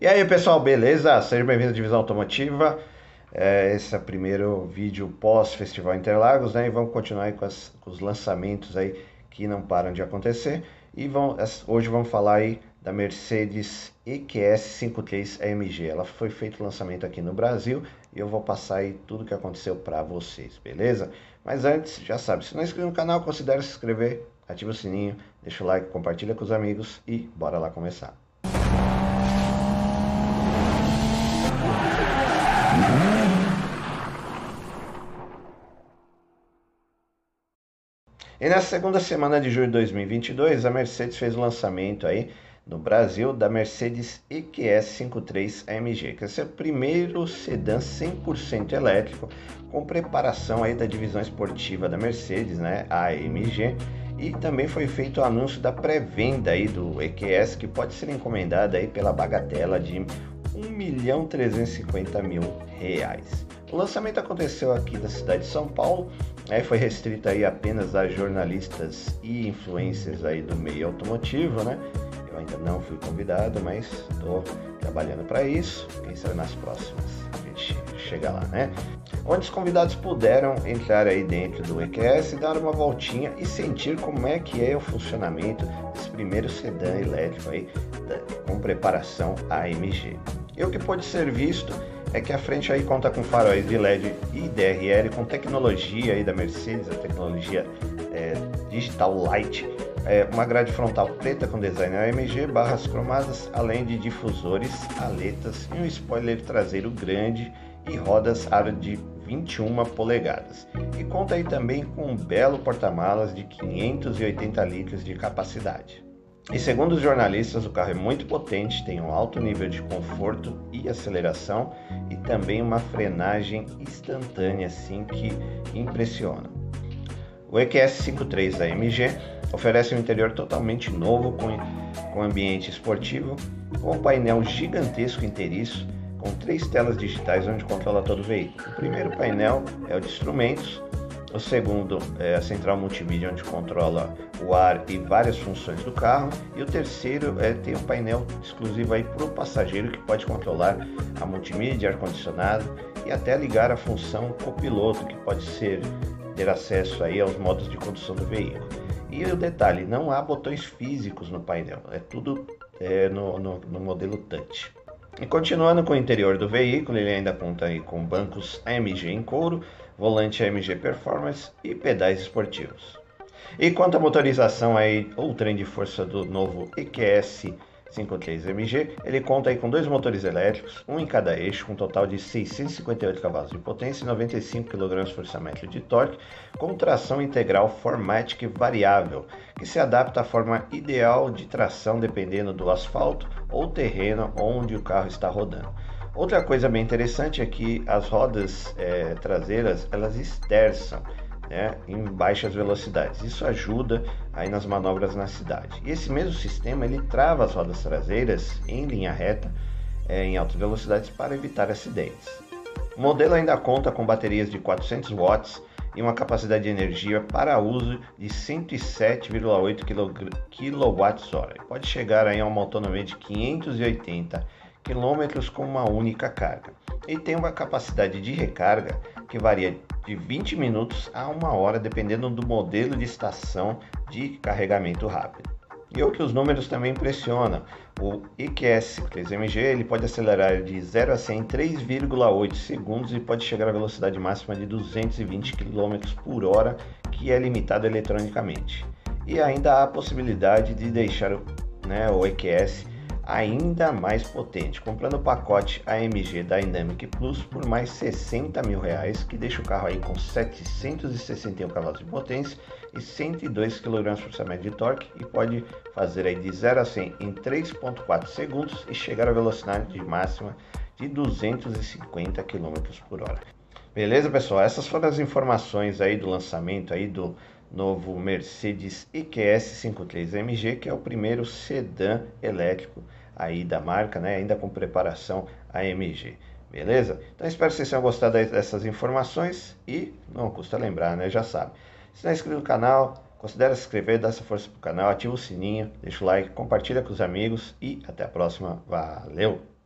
E aí pessoal, beleza? Seja bem-vindo à Divisão Automotiva. É, esse é o primeiro vídeo pós-Festival Interlagos, né? E vamos continuar aí com, as, com, os lançamentos aí que não param de acontecer. E vão, hoje vamos falar aí da Mercedes EQS 53 AMG. Ela foi feito o lançamento aqui no Brasil e eu vou passar aí tudo que aconteceu para vocês, beleza? Mas antes, já sabe, se não é inscrito no canal, considere se inscrever, ativa o sininho, deixa o like, compartilha com os amigos e bora lá começar. E na segunda semana de julho de 2022, a Mercedes fez o lançamento aí no Brasil da Mercedes EQS 53 AMG, que é o primeiro sedã 100% elétrico com preparação aí da divisão esportiva da Mercedes, né, AMG, e também foi feito o anúncio da pré-venda aí do EQS que pode ser encomendada aí pela bagatela de 1 milhão 350 mil reais. O lançamento aconteceu aqui na cidade de São Paulo, né, foi restrito aí apenas a jornalistas e influencers aí do meio automotivo, né? Eu ainda não fui convidado, mas estou trabalhando para isso. Quem sabe nas próximas a gente chega lá, né? Onde os convidados puderam entrar aí dentro do EQS, dar uma voltinha e sentir como é que é o funcionamento desse primeiro sedã elétrico aí com preparação AMG. E o que pode ser visto é que a frente aí conta com faróis de LED e DRL com tecnologia aí da Mercedes, a tecnologia é, Digital Light, é, uma grade frontal preta com design AMG, barras cromadas, além de difusores, aletas e um spoiler traseiro grande e rodas aro de 21 polegadas. E conta aí também com um belo porta-malas de 580 litros de capacidade. E segundo os jornalistas, o carro é muito potente, tem um alto nível de conforto e aceleração e também uma frenagem instantânea assim que impressiona. O EQS 53 AMG oferece um interior totalmente novo com, com ambiente esportivo, com um painel gigantesco inteiriço com três telas digitais onde controla todo o veículo. O primeiro painel é o de instrumentos, o segundo é a central multimídia, onde controla o ar e várias funções do carro. E o terceiro é ter um painel exclusivo aí para o passageiro que pode controlar a multimídia, ar-condicionado e até ligar a função copiloto, que pode ser ter acesso aí aos modos de condução do veículo. E o detalhe, não há botões físicos no painel, é tudo é, no, no, no modelo touch. E continuando com o interior do veículo, ele ainda conta aí com bancos AMG em couro, volante AMG Performance e pedais esportivos. E quanto à motorização aí, ou trem de força do novo EQS 53MG, ele conta aí com dois motores elétricos, um em cada eixo, com um total de 658 cavalos de potência e 95 kgfm de torque, com tração integral Formatic variável, que se adapta à forma ideal de tração dependendo do asfalto ou terreno onde o carro está rodando. Outra coisa bem interessante é que as rodas é, traseiras elas esterçam né, em baixas velocidades. Isso ajuda aí nas manobras na cidade. E esse mesmo sistema ele trava as rodas traseiras em linha reta é, em altas velocidades para evitar acidentes. O modelo ainda conta com baterias de 400 watts e uma capacidade de energia para uso de 107,8 kWh. Pode chegar aí a uma autonomia de 580 km com uma única carga. E tem uma capacidade de recarga que varia de 20 minutos a uma hora, dependendo do modelo de estação de carregamento rápido. E o que os números também impressionam, o EQS 3MG ele pode acelerar de 0 a 100 em 3,8 segundos e pode chegar à velocidade máxima de 220 km por hora, que é limitado eletronicamente. E ainda há a possibilidade de deixar né, o EQS ainda mais potente, comprando o pacote AMG Dynamic Plus por mais 60 mil reais, que deixa o carro aí com 761 cavalos de potência e 102 kg por de torque e pode fazer aí de 0 a 100 em 3.4 segundos e chegar à velocidade máxima de 250 km por hora. Beleza, pessoal? Essas foram as informações aí do lançamento aí do novo Mercedes EQS 53 AMG, que é o primeiro sedã elétrico aí da marca, né? Ainda com preparação AMG. Beleza? Então espero que vocês tenham gostado dessas informações e não custa lembrar, né? Já sabe. Se não é inscrito no canal, considere se inscrever, dá essa força pro canal, ativa o sininho, deixa o like, compartilha com os amigos e até a próxima. Valeu!